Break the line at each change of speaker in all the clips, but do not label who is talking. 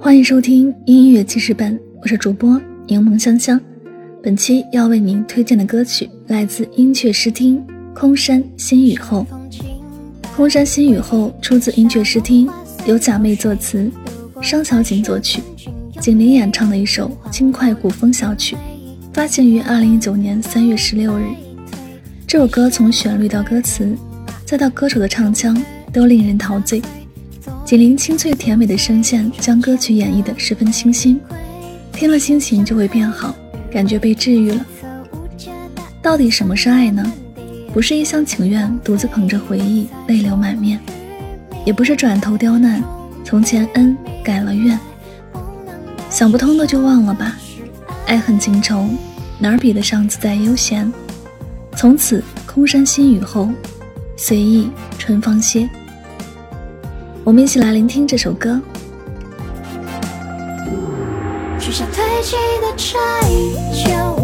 欢迎收听音乐记事本，我是主播柠檬香香。本期要为您推荐的歌曲来自音雀诗听《空山新雨后》。《空山新雨后》出自音雀诗听，由贾妹作词，商小锦作曲，景林演唱的一首轻快古风小曲，发行于二零一九年三月十六日。这首歌从旋律到歌词，再到歌手的唱腔，都令人陶醉。锦麟清脆甜美的声线将歌曲演绎得十分清新，听了心情就会变好，感觉被治愈了。到底什么是爱呢？不是一厢情愿，独自捧着回忆泪流满面，也不是转头刁难，从前恩改了怨。想不通的就忘了吧，爱恨情仇哪比得上自在悠闲？从此空山新雨后，随意春芳歇。我们一起来聆听这首歌。
取下堆积的柴，就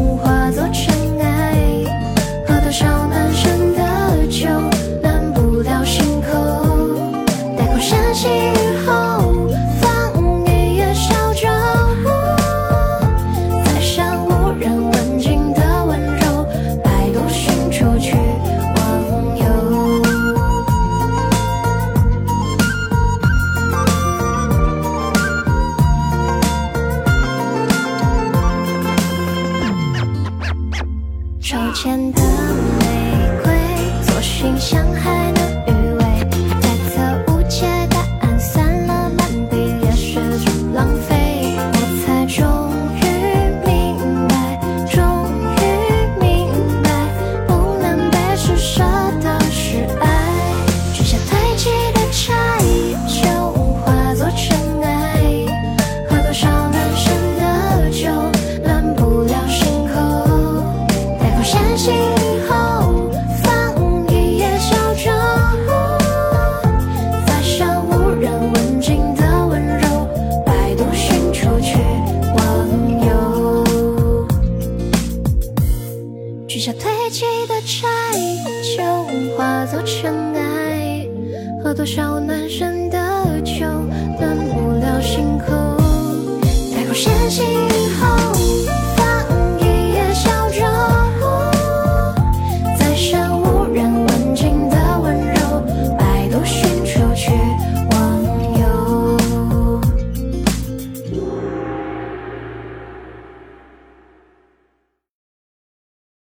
手牵的玫瑰，左心向海起的债，就化作尘埃。喝多少暖身的酒，